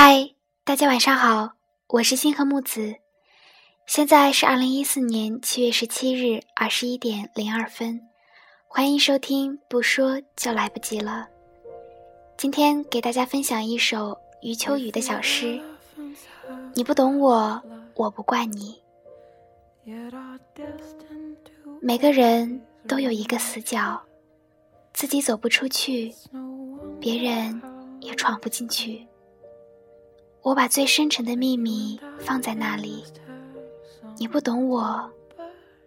嗨，大家晚上好，我是星河木子，现在是二零一四年七月十七日二十一点零二分，欢迎收听不说就来不及了。今天给大家分享一首余秋雨的小诗，你不懂我，我不怪你。每个人都有一个死角，自己走不出去，别人也闯不进去。我把最深沉的秘密放在那里，你不懂我，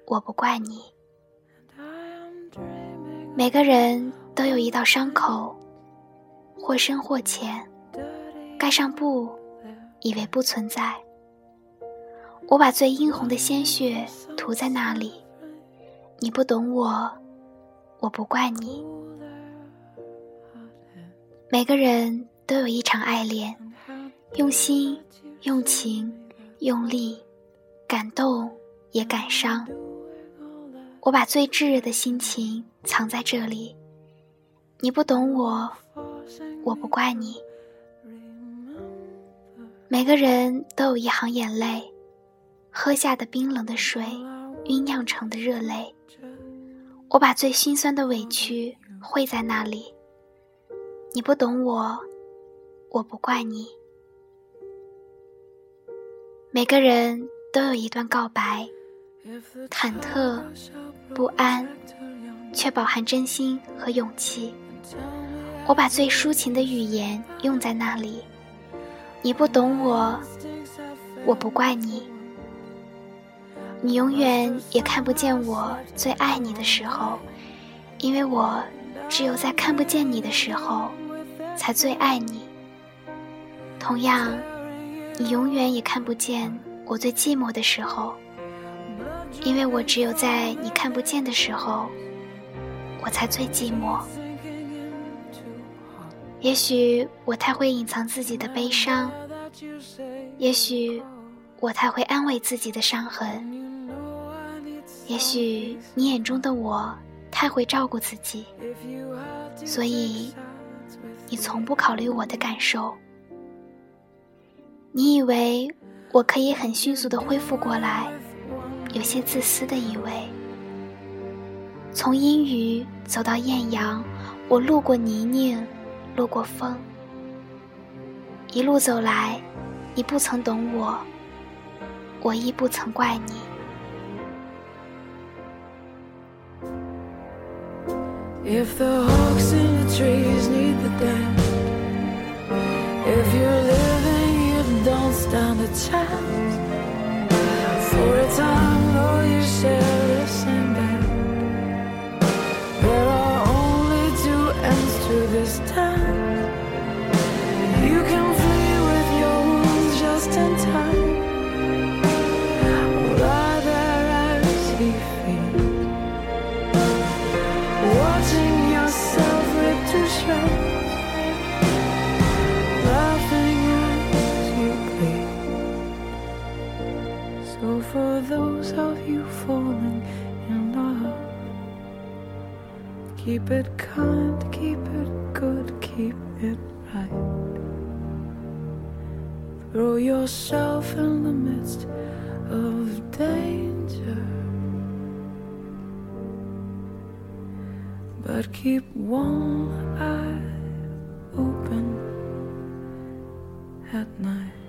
我不怪你。每个人都有一道伤口，或深或浅，盖上布，以为不存在。我把最殷红的鲜血涂在那里，你不懂我，我不怪你。每个人都有一场爱恋。用心，用情，用力，感动也感伤。我把最炙热的心情藏在这里，你不懂我，我不怪你。每个人都有一行眼泪，喝下的冰冷的水，酝酿成的热泪。我把最心酸的委屈汇在那里，你不懂我，我不怪你。每个人都有一段告白，忐忑、不安，却饱含真心和勇气。我把最抒情的语言用在那里，你不懂我，我不怪你。你永远也看不见我最爱你的时候，因为我只有在看不见你的时候，才最爱你。同样。你永远也看不见我最寂寞的时候，因为我只有在你看不见的时候，我才最寂寞。也许我太会隐藏自己的悲伤，也许我太会安慰自己的伤痕，也许你眼中的我太会照顾自己，所以你从不考虑我的感受。你以为我可以很迅速的恢复过来，有些自私的以为。从阴雨走到艳阳，我路过泥泞，路过风，一路走来，你不曾懂我，我亦不曾怪你。If the hawks in the trees need the dance, if you're living. Don't stand a chance. For a time, though you share the same bed, there are only two ends to this dance. You can flee with your wounds just in time. Keep it kind, keep it good, keep it right. Throw yourself in the midst of danger. But keep one eye open at night.